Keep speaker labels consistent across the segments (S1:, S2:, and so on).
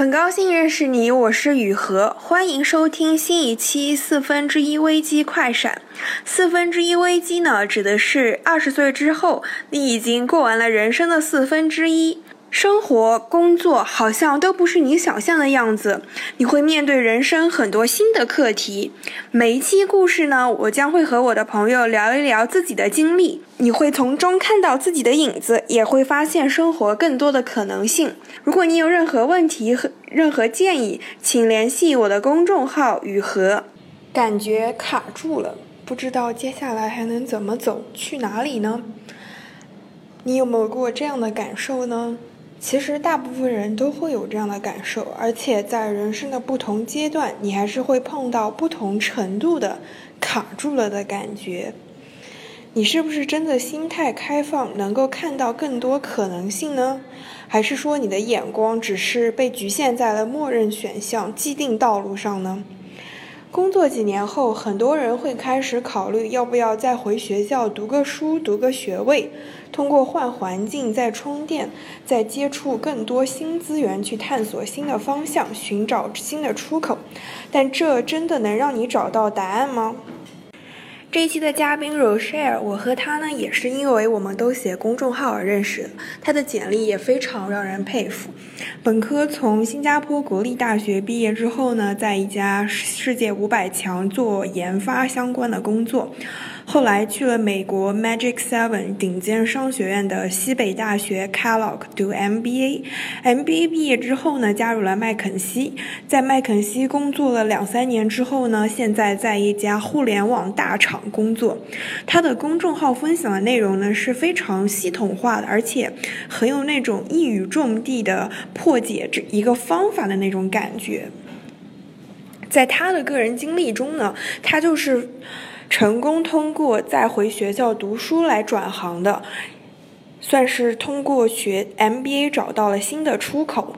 S1: 很高兴认识你，我是雨禾，欢迎收听新一期四分之一危机快闪。四分之一危机呢，指的是二十岁之后，你已经过完了人生的四分之一。生活、工作好像都不是你想象的样子，你会面对人生很多新的课题。每一期故事呢，我将会和我的朋友聊一聊自己的经历，你会从中看到自己的影子，也会发现生活更多的可能性。如果你有任何问题和任何建议，请联系我的公众号雨禾。感觉卡住了，不知道接下来还能怎么走，去哪里呢？你有没有过这样的感受呢？其实大部分人都会有这样的感受，而且在人生的不同阶段，你还是会碰到不同程度的卡住了的感觉。你是不是真的心态开放，能够看到更多可能性呢？还是说你的眼光只是被局限在了默认选项、既定道路上呢？工作几年后，很多人会开始考虑要不要再回学校读个书、读个学位，通过换环境再充电，再接触更多新资源，去探索新的方向，寻找新的出口。但这真的能让你找到答案吗？这一期的嘉宾 Rochelle，我和他呢也是因为我们都写公众号而认识的。他的简历也非常让人佩服。本科从新加坡国立大学毕业之后呢，在一家世界五百强做研发相关的工作。后来去了美国 Magic Seven 顶尖商学院的西北大学 Kellogg 读 MBA。MBA 毕业之后呢，加入了麦肯锡，在麦肯锡工作了两三年之后呢，现在在一家互联网大厂工作。他的公众号分享的内容呢是非常系统化的，而且很有那种一语中的的破解这一个方法的那种感觉。在他的个人经历中呢，他就是。成功通过再回学校读书来转行的，算是通过学 MBA 找到了新的出口。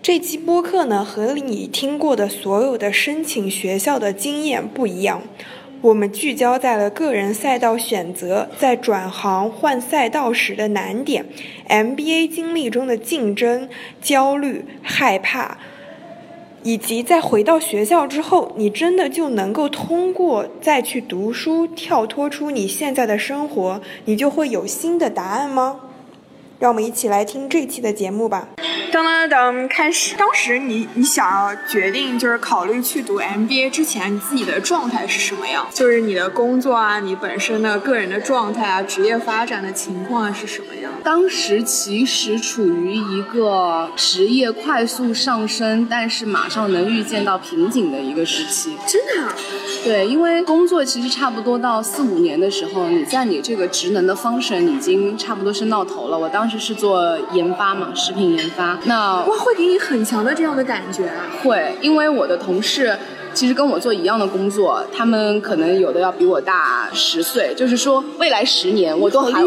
S1: 这期播客呢，和你听过的所有的申请学校的经验不一样，我们聚焦在了个人赛道选择，在转行换赛道时的难点，MBA 经历中的竞争、焦虑、害怕。以及在回到学校之后，你真的就能够通过再去读书，跳脱出你现在的生活，你就会有新的答案吗？让我们一起来听这期的节目吧。当当当，开始。当时你你想要决定就是考虑去读 MBA 之前，你自己的状态是什么样？就是你的工作啊，你本身的个人的状态啊，职业发展的情况是什么样？
S2: 当时其实处于一个职业快速上升，但是马上能预见到瓶颈的一个时期。
S1: 真的？
S2: 对，因为工作其实差不多到四五年的时候，你在你这个职能的 function 已经差不多升到头了。我当时是做研发嘛，食品研发。那
S1: 哇，会给你很强的这样的感觉啊？
S2: 会，因为我的同事。其实跟我做一样的工作，他们可能有的要比我大十岁，就是说未来十年我都还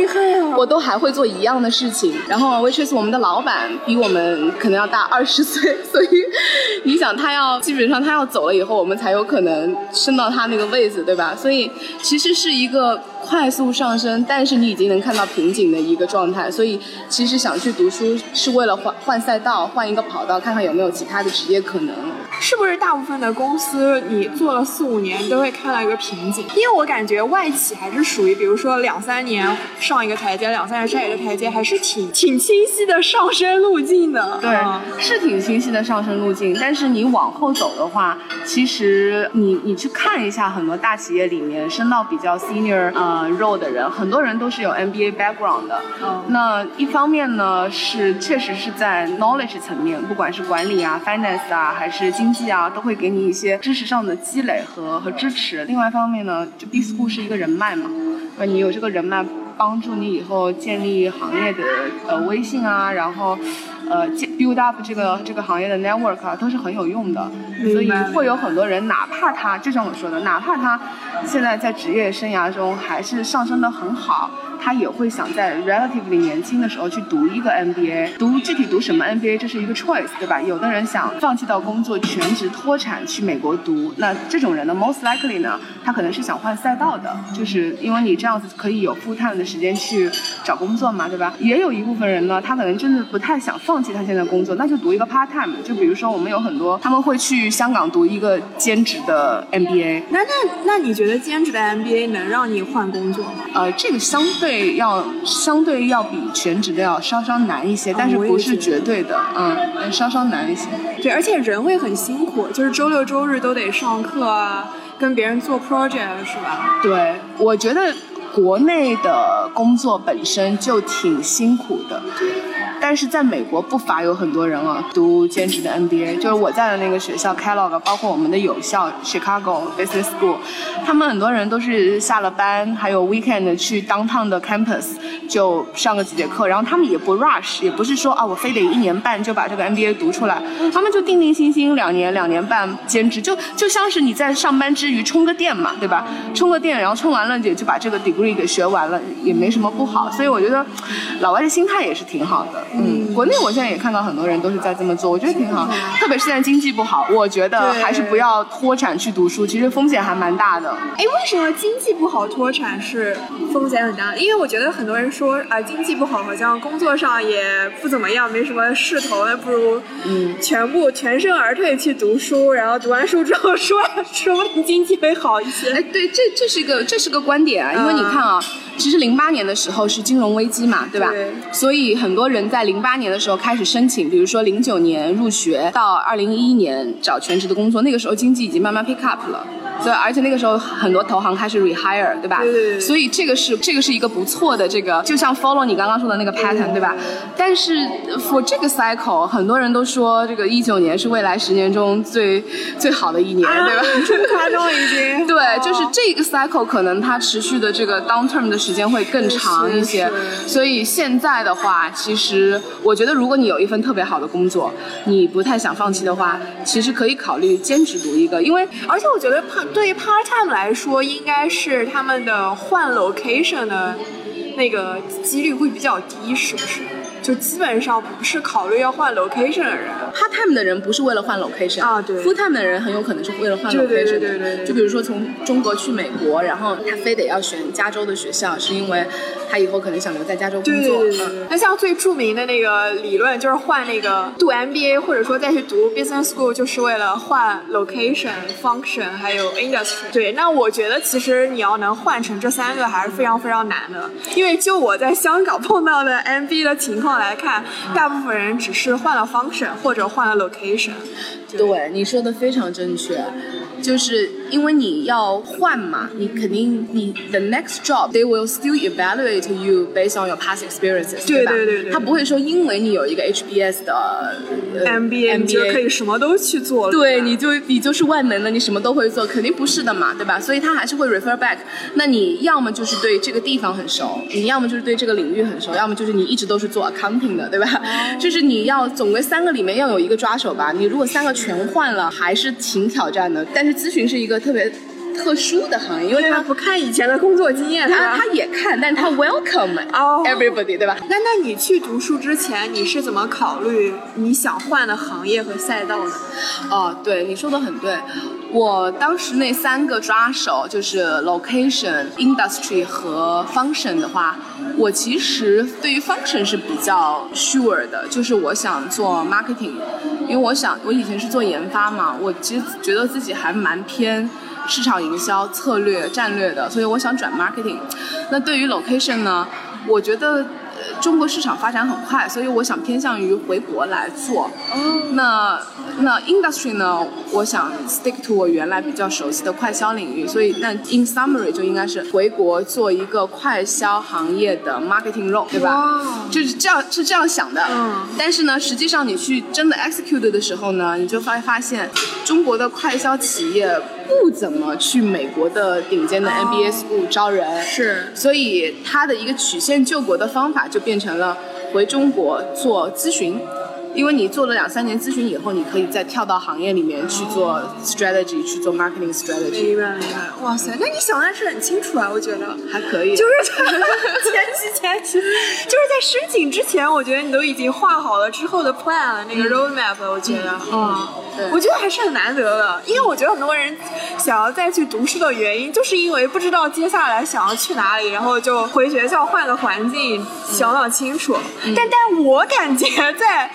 S2: 我都还会做一样的事情。然后 w i c h is 我们的老板比我们可能要大二十岁，所以你想他要基本上他要走了以后，我们才有可能升到他那个位子，对吧？所以其实是一个快速上升，但是你已经能看到瓶颈的一个状态。所以其实想去读书是为了换换赛道，换一个跑道，看看有没有其他的职业可能。
S1: 是不是大部分的公司你做了四五年都会看到一个瓶颈？因为我感觉外企还是属于，比如说两三年上一个台阶，两三年上一个台阶，还是挺挺清晰的上升路径的。
S2: 对，是挺清晰的上升路径。但是你往后走的话，其实你你去看一下很多大企业里面升到比较 senior 呃 role 的人，很多人都是有 MBA background 的。嗯。那一方面呢，是确实是在 knowledge 层面，不管是管理啊、finance 啊，还是经经济啊，都会给你一些知识上的积累和和支持。另外一方面呢，就 B school 是一个人脉嘛，那，你有这个人脉，帮助你以后建立行业的呃微信啊，然后呃 build up 这个这个行业的 network 啊，都是很有用的。所以会有很多人，哪怕他就像我说的，哪怕他现在在职业生涯中还是上升的很好。他也会想在 relatively 年轻的时候去读一个 MBA，读具体读什么 MBA 这是一个 choice，对吧？有的人想放弃到工作全职脱产去美国读，那这种人呢，most likely 呢，他可能是想换赛道的，就是因为你这样子可以有 full time 的时间去找工作嘛，对吧？也有一部分人呢，他可能真的不太想放弃他现在工作，那就读一个 part time，就比如说我们有很多他们会去香港读一个兼职的 MBA。
S3: 那那那你觉得兼职的 MBA 能让你换工作吗？
S2: 呃，这个相对要相对要比全职的要稍稍难一些，但是不是绝对的，嗯，稍稍难一些。
S3: 对，而且人会很辛苦，就是周六周日都得上课啊，跟别人做 project 是吧？
S2: 对，我觉得国内的工作本身就挺辛苦的。但是在美国不乏有很多人啊，读兼职的 MBA，就是我在的那个学校 Kellogg，包括我们的有校 Chicago Business School，他们很多人都是下了班，还有 weekend 去 downtown 的 campus 就上个几节课，然后他们也不 rush，也不是说啊我非得一年半就把这个 MBA 读出来，他们就定定心心两年两年半兼职，就就像是你在上班之余充个电嘛，对吧？充个电，然后充完了也就把这个 degree 给学完了，也没什么不好，所以我觉得老外的心态也是挺好的。嗯，国内我现在也看到很多人都是在这么做，我觉得挺好。特别是现在经济不好，我觉得还是不要脱产去读书，其实风险还蛮大的。
S3: 哎，为什么经济不好脱产是风险很大？因为我觉得很多人说啊，经济不好，好像工作上也不怎么样，没什么势头，那不如嗯，全部全身而退去读书，然后读完书之后说说不定经济会好一些。
S2: 哎，对，这这是一个这是个观点啊，因为你看啊，其实零八年的时候是金融危机嘛，对吧？
S3: 对。
S2: 所以很多人在零八年的时候开始申请，比如说零九年入学到二零一一年找全职的工作，那个时候经济已经慢慢 pick up 了。所以，而且那个时候很多投行开始 rehire，对吧？
S3: 对。
S2: 所以这个是这个是一个不错的这个，就像 follow 你刚刚说的那个 pattern，对吧？但是 for 这个 cycle，很多人都说这个一九年是未来十年中最最好的一年，对吧？
S3: 这么夸张已经。
S2: 对，就是这个 cycle 可能它持续的这个 down term 的时间会更长一些。所以现在的话，其实我觉得如果你有一份特别好的工作，你不太想放弃的话，其实可以考虑兼职读一个，因为
S3: 而且我觉得对于 part time 来说，应该是他们的换 location 的那个几率会比较低，是不是？就基本上不是考虑要换 location 的人
S2: ，part time 的人不是为了换 location
S3: 啊，对
S2: ，full time 的人很有可能是为了换 location，
S3: 对对对对。
S2: 就比如说从中国去美国，然后他非得要选加州的学校，是因为他以后可能想留在加州工
S3: 作。对对对。那像最著名的那个理论，就是换那个读 MBA 或者说再去读 business school，就是为了换 location、function 还有 industry。对，那我觉得其实你要能换成这三个还是非常非常难的，因为就我在香港碰到的 MBA 的情况来看。大部分人只是换了 function 或者换了 location。
S2: 对，你说的非常正确，就是因为你要换嘛，你肯定你 the next job they will still evaluate you based on your past experiences，
S3: 对对对对，
S2: 他不会说因为你有一个 HBS 的
S3: MBA，你就可以什么都去做了，
S2: 对，你就你就是万能的，你什么都会做，肯定不是的嘛，对吧？所以他还是会 refer back。那你要么就是对这个地方很熟，你要么就是对这个领域很熟，要么就是你一直都是做 accounting 的，对吧？就是你要总归三个里面要有一个抓手吧。你如果三个全全换了还是挺挑战的，但是咨询是一个特别特殊的行业，因为
S3: 他不看以前的工作经验，
S2: 他他也看，但是他 welcome everybody，对吧？
S3: 那那你去读书之前，你是怎么考虑你想换的行业和赛道的？
S2: 哦，对，你说的很对。我当时那三个抓手就是 location、industry 和 function 的话，我其实对于 function 是比较 sure 的，就是我想做 marketing，因为我想我以前是做研发嘛，我其实觉得自己还蛮偏市场营销、策略、战略的，所以我想转 marketing。那对于 location 呢，我觉得。中国市场发展很快，所以我想偏向于回国来做。哦那那 industry 呢？我想 stick to 我原来比较熟悉的快销领域，所以那 in summary 就应该是回国做一个快销行业的 marketing role，对吧？就是这样是这样想的。
S3: 嗯。
S2: 但是呢，实际上你去真的 execute 的时候呢，你就发发现中国的快销企业不怎么去美国的顶尖的 MBA school 招人。
S3: 是。
S2: 所以它的一个曲线救国的方法就变成了回中国做咨询。因为你做了两三年咨询以后，你可以再跳到行业里面去做 strategy，去做 marketing strategy。
S3: 明白明白。哇塞，那你想的是很清楚啊，我觉得。
S2: 还可以。
S3: 就是 前期前期，就是在申请之前，我觉得你都已经画好了之后的 plan 了，那个 roadmap，我觉得。
S2: 嗯。对。
S3: 我觉得还是很难得的，因为我觉得很多人想要再去读书的原因，就是因为不知道接下来想要去哪里，然后就回学校换个环境，想想清楚。但但我感觉在。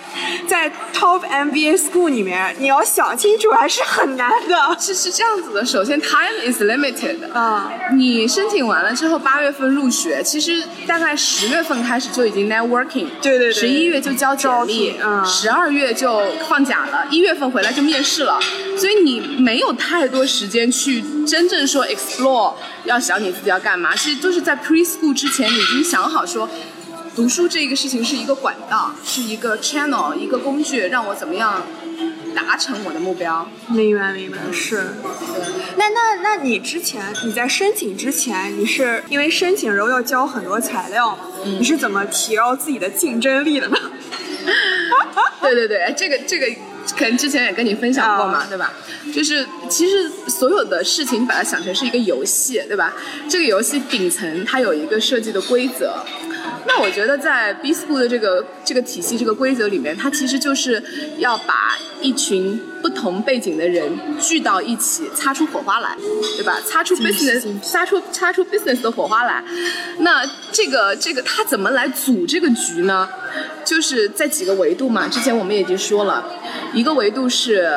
S3: 在 top MBA school 里面，你要想清楚还是很难的。
S2: 是是这样子的，首先 time is limited。啊，你申请完了之后，八月份入学，其实大概十月份开始就已经 networking。
S3: 对对对。
S2: 十一月就交简历，嗯，十二月就放假了，一月份回来就面试了，所以你没有太多时间去真正说 explore，要想你自己要干嘛。其实就是在 preschool 之前，你已经想好说。读书这个事情是一个管道，是一个 channel，一个工具，让我怎么样达成我的目标？
S3: 明白，明白，是。那那那你之前你在申请之前，你是因为申请时候要交很多材料，你是怎么提高自己的竞争力的呢？
S2: 对对对，这个这个可能之前也跟你分享过嘛，对吧？就是其实所有的事情，把它想成是一个游戏，对吧？这个游戏顶层它有一个设计的规则。那我觉得在 B School 的这个这个体系、这个规则里面，它其实就是要把一群不同背景的人聚到一起，擦出火花来，对吧？擦出 business，擦出擦出 business 的火花来。那这个这个他怎么来组这个局呢？就是在几个维度嘛。之前我们已经说了，一个维度是。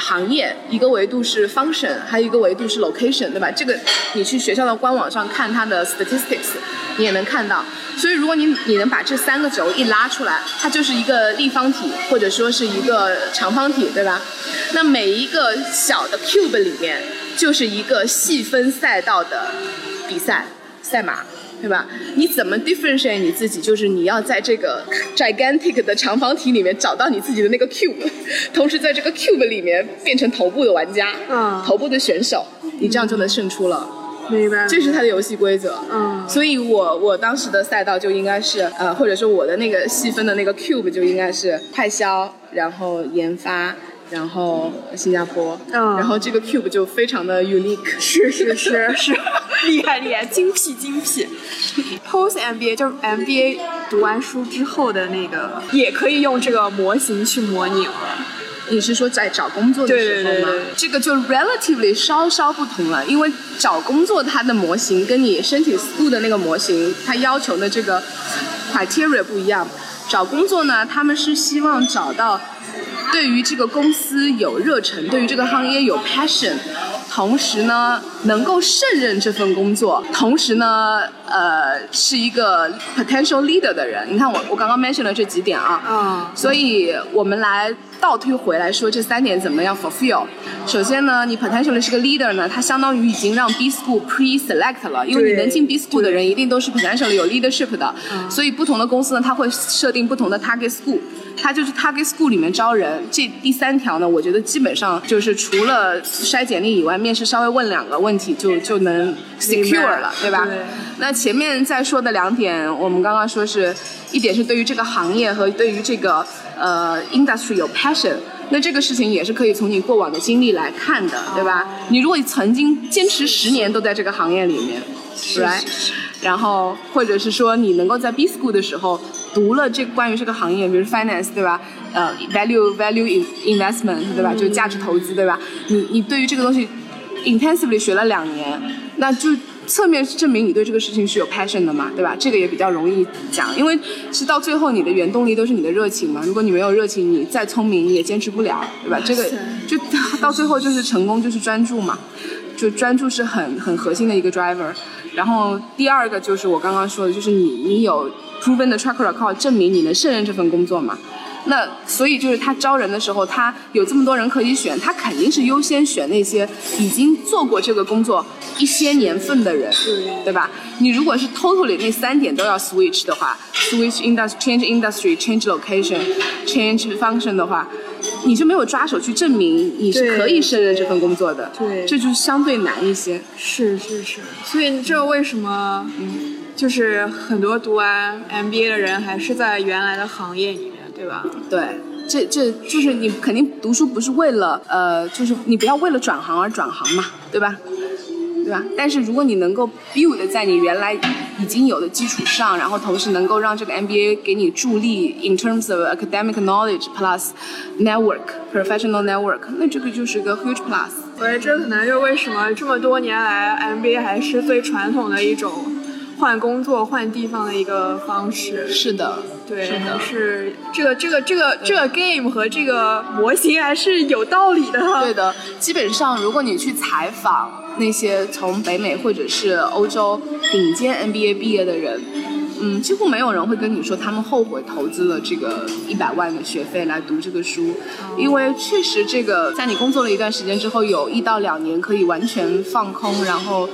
S2: 行业一个维度是 function，还有一个维度是 location，对吧？这个你去学校的官网上看它的 statistics，你也能看到。所以如果你你能把这三个轴一拉出来，它就是一个立方体或者说是一个长方体，对吧？那每一个小的 cube 里面就是一个细分赛道的比赛赛马。对吧？你怎么 differentiate 你自己？就是你要在这个 gigantic 的长方体里面找到你自己的那个 cube，同时在这个 cube 里面变成头部的玩家，嗯，头部的选手，你这样就能胜出了。
S3: 明白。
S2: 这是它的游戏规则。嗯。所以我我当时的赛道就应该是呃，或者说我的那个细分的那个 cube 就应该是派销，然后研发。然后新加坡，嗯，然后这个 cube 就非常的 unique，
S3: 是是是是，厉害厉害，精辟精辟。Post MBA 就是 MBA 读完书之后的那个，也可以用这个模型去模拟了。
S2: 你是说在找工作的时候吗？这个就 relatively 稍稍不同了，因为找工作它的模型跟你申请 school 的那个模型，它要求的这个 criteria 不一样。找工作呢，他们是希望找到。对于这个公司有热忱，对于这个行业有 passion，同时呢能够胜任这份工作，同时呢呃是一个 potential leader 的人。你看我我刚刚 mention 了这几点啊，嗯，所以我们来倒推回来说这三点怎么样 fulfill。首先呢，你 potentially 是个 leader 呢，它相当于已经让 B school pre-select 了，因为你能进 B school 的人一定都是 potentially 有 leadership 的，所以不同的公司呢，它会设定不同的 target school。它就是 target school 里面招人，这第三条呢，我觉得基本上就是除了筛简历以外，面试稍微问两个问题就就能 secure 了，对吧？那前面在说的两点，我们刚刚说是一点是对于这个行业和对于这个呃 industry 有 passion，那这个事情也是可以从你过往的经历来看的，对吧？你如果曾经坚持十年都在这个行业里面，right？然后或者是说你能够在 B school 的时候。读了这关于这个行业，比如 finance 对吧？呃，value value investment 对吧？就价值投资对吧？你你对于这个东西 intensively 学了两年，那就侧面是证明你对这个事情是有 passion 的嘛，对吧？这个也比较容易讲，因为是到最后你的原动力都是你的热情嘛。如果你没有热情，你再聪明你也坚持不了，对吧？这个就到最后就是成功就是专注嘛，就专注是很很核心的一个 driver。然后第二个就是我刚刚说的，就是你你有。proven 的 track record 证明你能胜任这份工作嘛？那所以就是他招人的时候，他有这么多人可以选，他肯定是优先选那些已经做过这个工作一些年份的人，对吧？你如果是 totally 那三点都要 switch 的话，switch industry、change industry、change location、change function 的话，你就没有抓手去证明你是可以胜任这份工作的，
S3: 对，
S2: 这就相对难一些。
S3: 是是是，所以这为什么？嗯。就是很多读完 MBA 的人还是在原来的行业里面，对吧？
S2: 对，这这就是你肯定读书不是为了呃，就是你不要为了转行而转行嘛，对吧？对吧？但是如果你能够 build 在你原来已经有的基础上，然后同时能够让这个 MBA 给你助力 in terms of academic knowledge plus network professional network，那这个就是个 huge plus。
S3: 我觉得这可能就是为什么这么多年来 MBA 还是最传统的一种换工作、换地方的一个方式。
S2: 是的，
S3: 对，
S2: 是的，
S3: 是这个这个这个这个 game 和这个模型还是有道理的。
S2: 对的，基本上如果你去采访。那些从北美或者是欧洲顶尖 MBA 毕业的人，嗯，几乎没有人会跟你说他们后悔投资了这个一百万的学费来读这个书，因为确实这个在你工作了一段时间之后，有一到两年可以完全放空，然后，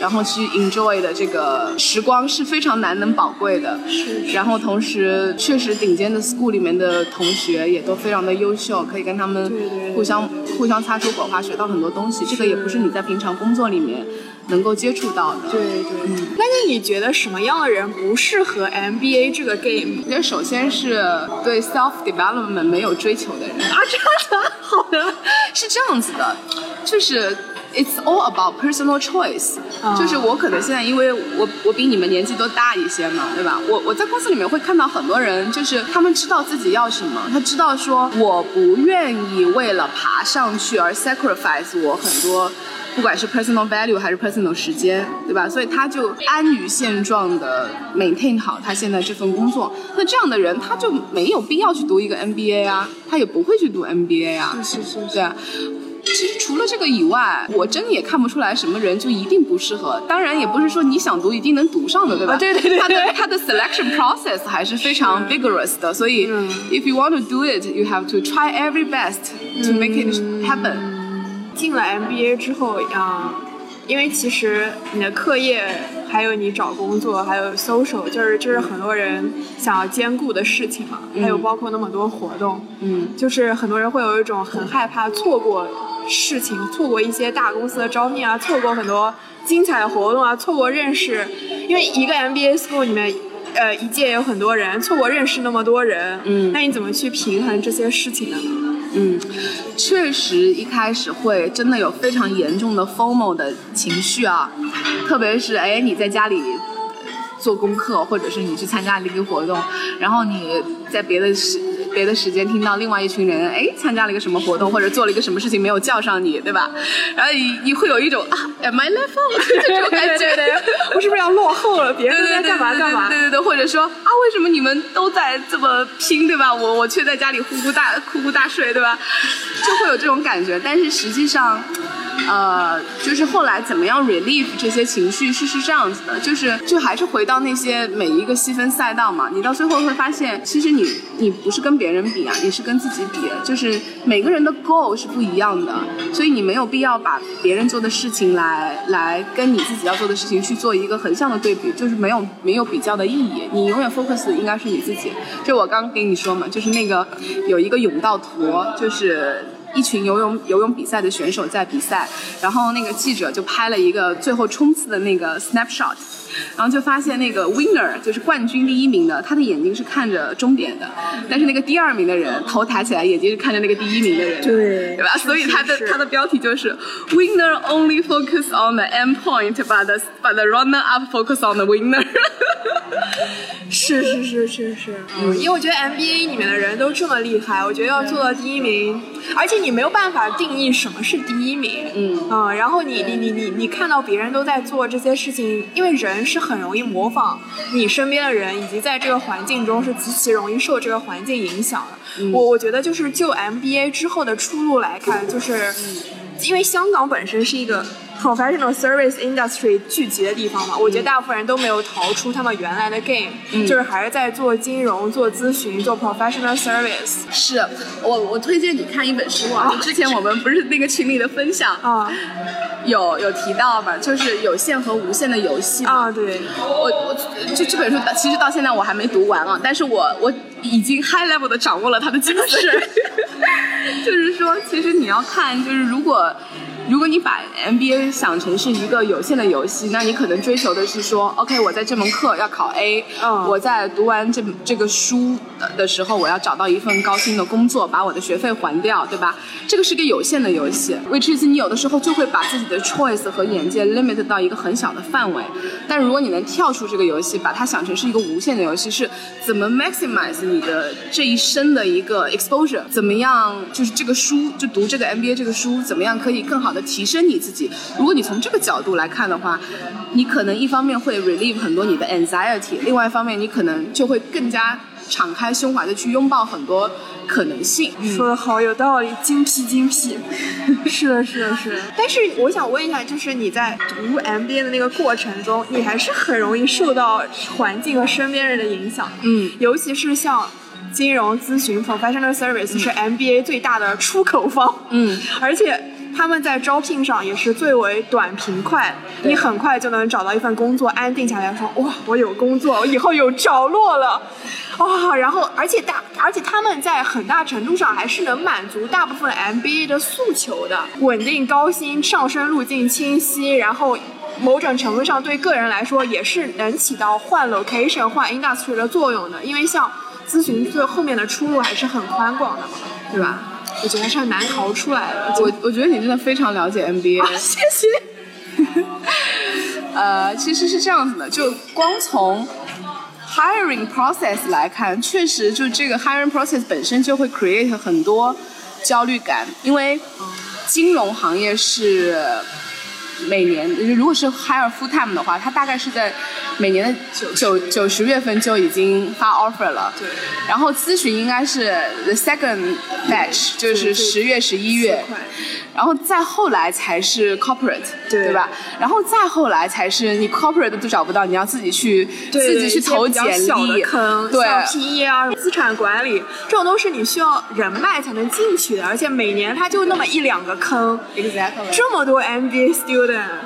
S2: 然后去 enjoy 的这个时光是非常难能宝贵的。
S3: 是。
S2: 然后同时，确实顶尖的 school 里面的同学也都非常的优秀，可以跟他们互相互相擦出火花，学到很多东西。这个也不是你在平常工作里面。能够接触到的，
S3: 对对。嗯，那你觉得什么样的人不适合 MBA 这个 game？
S2: 我觉得首先是对 self development 没有追求的人
S3: 啊，这样的，好的，
S2: 是这样子的，就是 it's all about personal choice，就是我可能现在因为我我比你们年纪都大一些嘛，对吧？我我在公司里面会看到很多人，就是他们知道自己要什么，他知道说我不愿意为了爬上去而 sacrifice 我很多。不管是 personal value 还是 personal 时间，对吧？所以他就安于现状的 maintain 好他现在这份工作。那这样的人他就没有必要去读一个 MBA 啊，他也不会去读 MBA
S3: 啊。是是是。
S2: 对啊。其实除了这个以外，我真也看不出来什么人就一定不适合。当然，也不是说你想读一定能读上的，对吧？
S3: 对对对。
S2: 他的他的 selection process 还是非常 vigorous 的，所以 if you want to do it, you have to try every best to make it happen.
S3: 进了 MBA 之后，嗯，因为其实你的课业，还有你找工作，还有 social，就是就是很多人想要兼顾的事情嘛。还有包括那么多活动，
S2: 嗯，
S3: 就是很多人会有一种很害怕错过事情，错过一些大公司的招聘啊，错过很多精彩的活动啊，错过认识，因为一个 MBA school 里面，呃，一届有很多人，错过认识那么多人，
S2: 嗯，
S3: 那你怎么去平衡这些事情呢？
S2: 嗯，确实一开始会真的有非常严重的 formal 的情绪啊，特别是哎你在家里做功课，或者是你去参加一个活动，然后你在别的时别的时间听到另外一群人哎参加了一个什么活动，或者做了一个什么事情没有叫上你，对吧？然后你你会有一种啊 am I left out 这种感觉，
S3: 我是不是要落后了？别人在干嘛干嘛？
S2: 对对对，或者说啊为什么你们都在这么拼，对吧？我我却在家里呼呼大呼呼大睡，对吧？就会有这种感觉，但是实际上。呃，就是后来怎么样 relieve 这些情绪是是这样子的，就是就还是回到那些每一个细分赛道嘛，你到最后会发现，其实你你不是跟别人比啊，你是跟自己比，就是每个人的 goal 是不一样的，所以你没有必要把别人做的事情来来跟你自己要做的事情去做一个横向的对比，就是没有没有比较的意义，你永远 focus 应该是你自己。就我刚跟你说嘛，就是那个有一个甬道图，就是。一群游泳游泳比赛的选手在比赛，然后那个记者就拍了一个最后冲刺的那个 snapshot，然后就发现那个 winner 就是冠军第一名的，他的眼睛是看着终点的，但是那个第二名的人头抬起来，眼睛是看着那个第一名的人，
S3: 对，
S2: 对吧？所以他的他的标题就是 winner only focus on the end point，but the but the runner up focus on the winner。
S3: 是是是是是，嗯，因为我觉得 MBA 里面的人都这么厉害，我觉得要做到第一名，而且你没有办法定义什么是第一名，
S2: 嗯
S3: 嗯，然后你你你你你看到别人都在做这些事情，因为人是很容易模仿你身边的人，以及在这个环境中是极其容易受这个环境影响的。我我觉得就是就 MBA 之后的出路来看，就是因为香港本身是一个。Professional service industry 聚集的地方嘛，我觉得大部分人都没有逃出他们原来的 game，就是还是在做金融、做咨询、做 professional service。
S2: 是我我推荐你看一本书啊，之前我们不是那个群里的分享
S3: 啊，
S2: 有有提到嘛，就是有限和无限的游戏
S3: 啊。对，
S2: 我我这这本书其实到现在我还没读完啊，但是我我已经 high level 的掌握了他的精髓。就是说，其实你要看，就是如果。如果你把 MBA 想成是一个有限的游戏，那你可能追求的是说，OK，我在这门课要考 A，、
S3: 嗯
S2: 我在读完这这个书的的时候，我要找到一份高薪的工作，把我的学费还掉，对吧？这个是个有限的游戏，which is 你有的时候就会把自己的 choice 和眼界 limit 到一个很小的范围。但如果你能跳出这个游戏，把它想成是一个无限的游戏，是怎么 maximize 你的这一生的一个 exposure？怎么样？就是这个书，就读这个 MBA 这个书，怎么样可以更好的提升你自己？如果你从这个角度来看的话，你可能一方面会 relieve 很多你的 anxiety，另外一方面你可能就会更加敞开胸怀的去拥抱很多可能性。
S3: 说的好有道理，精辟精辟。是的，是的，是的。但是我想问一下，就是你在读 MBA 的那个过程中，你还是很容易受到环境和身边人的影响。
S2: 嗯，
S3: 尤其是像金融咨询 （professional service） 是 MBA 最大的出口方。
S2: 嗯，
S3: 而且。他们在招聘上也是最为短平快，你很快就能找到一份工作，安定下来说哇，我有工作，我以后有着落了，哇！然后而且大，而且他们在很大程度上还是能满足大部分 MBA 的诉求的，稳定、高薪、上升路径清晰，然后某种程度上对个人来说也是能起到换 location、换 industry 的作用的，因为像咨询最后面的出路还是很宽广的嘛，对吧？我觉得还是很难逃出来的。
S2: 我我觉得你真的非常了解 NBA。
S3: 啊，谢谢。
S2: 呃，其实是这样子的，就光从 hiring process 来看，确实就这个 hiring process 本身就会 create 很多焦虑感，因为金融行业是每年如果是 hire full time 的话，它大概是在每年的九九十月份就已经发 offer 了。
S3: 对。
S2: 然后咨询应该是 the second batch，就是十月、十一月。然后再后来才是 corporate，
S3: 对
S2: 对吧？然后再后来才是你 corporate 都找不到，你要自己去自己去投简历，
S3: 坑，
S2: 对
S3: 像 PE 啊、资产管理这种都是你需要人脉才能进去的，而且每年它就那么一两个坑
S2: ，exactly，
S3: 这么多 MBA student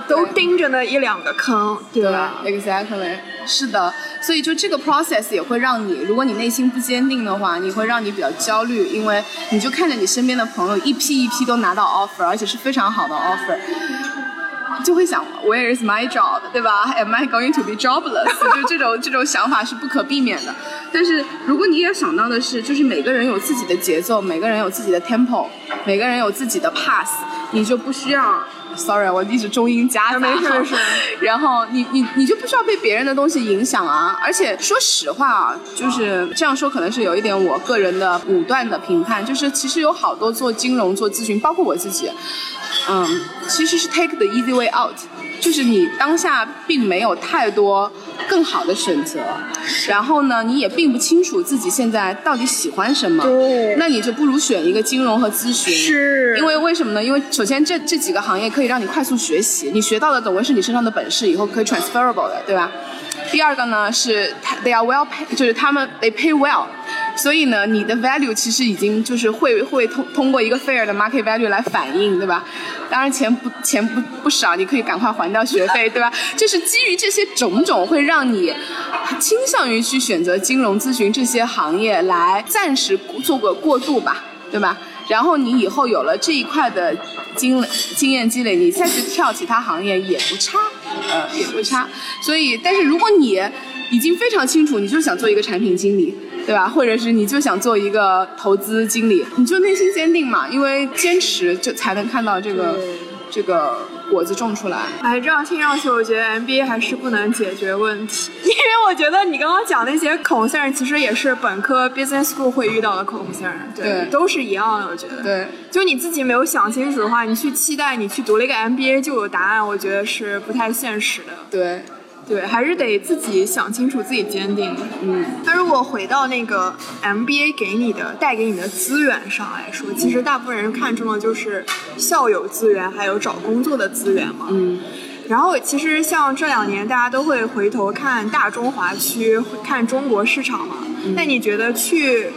S3: 都盯着那一两个坑，对吧
S2: ？Exactly，是的，所以就这个 process 也会让你，如果你内心不坚定的话，你会让你比较焦虑，因为你就看着你身边的朋友一批一批都拿到 offer。而且是非常好的 offer，就会想 Where is my job，对吧？Am I going to be jobless？就这种这种想法是不可避免的。但是如果你也想到的是，就是每个人有自己的节奏，每个人有自己的 tempo，每个人有自己的 pass，你就不需要。Sorry，我一直中英夹杂。
S3: 没事没事。
S2: 然后你你你就不需要被别人的东西影响啊！而且说实话啊，就是这样说可能是有一点我个人的武断的评判，就是其实有好多做金融做咨询，包括我自己，嗯，其实是 take the easy way out，就是你当下并没有太多更好的选择，然后呢，你也并不清楚自己现在到底喜欢什么，
S3: 对，
S2: 那你就不如选一个金融和咨询，
S3: 是。
S2: 因为为什么呢？因为首先这这几个行业可以让你快速学习，你学到的总归是你身上的本事，以后可以 transferable 的，对吧？第二个呢是 they are well pay，就是他们 they pay well，所以呢你的 value 其实已经就是会会通通过一个 fair 的 market value 来反映，对吧？当然钱不钱不不少，你可以赶快还掉学费，对吧？就是基于这些种种，会让你倾向于去选择金融咨询这些行业来暂时做个过渡吧，对吧？然后你以后有了这一块的经经验积累，你再去跳其他行业也不差，呃，也不差。所以，但是如果你已经非常清楚，你就想做一个产品经理，对吧？或者是你就想做一个投资经理，你就内心坚定嘛，因为坚持就才能看到这个这个果子种出来。
S3: 哎，这样听上去，我觉得 MBA 还是不能解决问题，因为我觉得你刚刚讲那些 concern，其实也是本科 business school 会遇到的 concern，
S2: 对，
S3: 都是一样的。我觉得，
S2: 对，
S3: 就你自己没有想清楚的话，你去期待你去读了一个 MBA 就有答案，我觉得是不太现实的。
S2: 对。
S3: 对，还是得自己想清楚，自己坚定。
S2: 嗯，
S3: 那如果回到那个 MBA 给你的、带给你的资源上来说，其实大部分人看重的就是校友资源，还有找工作的资源嘛。
S2: 嗯。
S3: 然后其实像这两年，大家都会回头看大中华区，看中国市场嘛。
S2: 嗯、
S3: 那你觉得去？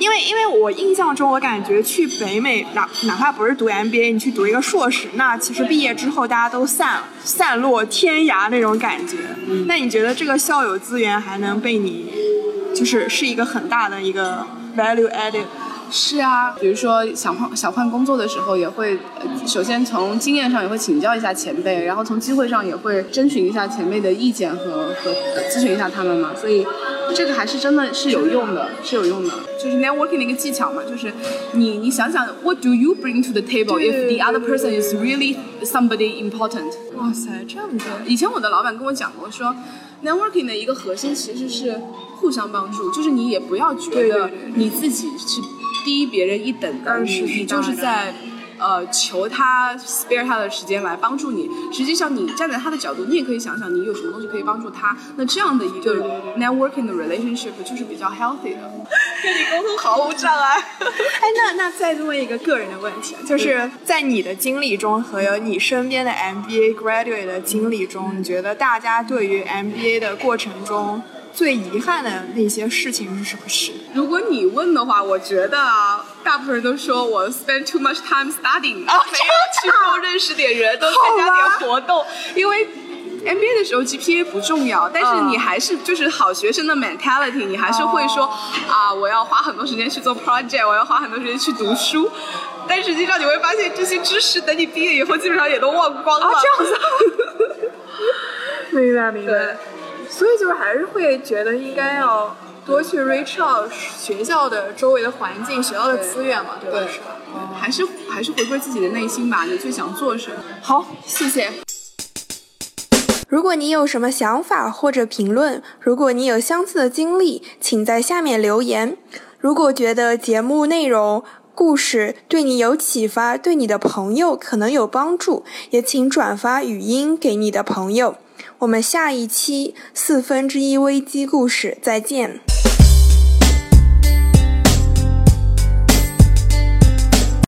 S3: 因为，因为我印象中，我感觉去北美，哪哪怕不是读 MBA，你去读一个硕士，那其实毕业之后大家都散散落天涯那种感觉。
S2: 嗯、
S3: 那你觉得这个校友资源还能被你，就是是一个很大的一个 value added
S2: 是啊，比如说想换想换工作的时候，也会首先从经验上也会请教一下前辈，然后从机会上也会征询一下前辈的意见和和咨询一下他们嘛。所以这个还是真的是有用的，是有用的。就是 networking 的一个技巧嘛，就是你你想想，What do you bring to the table if the other person is really somebody important？
S3: 哇塞，这样子。
S2: 以前我的老板跟我讲过，说 networking 的一个核心其实是互相帮助，就是你也不要觉得你自己是低别人一等的，你你就是在。呃，求他 spare 他的时间来帮助你。实际上，你站在他的角度，你也可以想想，你有什么东西可以帮助他。那这样的一个 networking 的 relationship 就是比较 healthy 的，
S3: 跟你沟通毫无障碍。哎，那那再问一个个人的问题，就是在你的经历中和有你身边的 MBA graduate 的经历中，你觉得大家对于 MBA 的过程中？最遗憾的那些事情是什么事？
S2: 如果你问的话，我觉得啊，大部分人都说我 spend too much time studying，
S3: 啊，
S2: 没有去多认识点人，多参加点活动。因为 MBA 的时候 GPA 不重要，但是你还是就是好学生的 mentality，你还是会说啊，我要花很多时间去做 project，我要花很多时间去读书。但实际上你会发现，这些知识等你毕业以后，基本上也都忘光了。
S3: 这样子。明白，明白。所以就是还是会觉得应该要多去 reach out 学校的周围的环境、学校的资源嘛，对吧？
S2: 还是还是回归自己的内心吧，你最想做什么？
S3: 好，谢谢。如果你有什么想法或者评论，如果你有相似的经历，请在下面留言。如果觉得节目内容、故事对你有启发，对你的朋友可能有帮助，也请转发语音给你的朋友。我们下一期四分之一危机故事再见。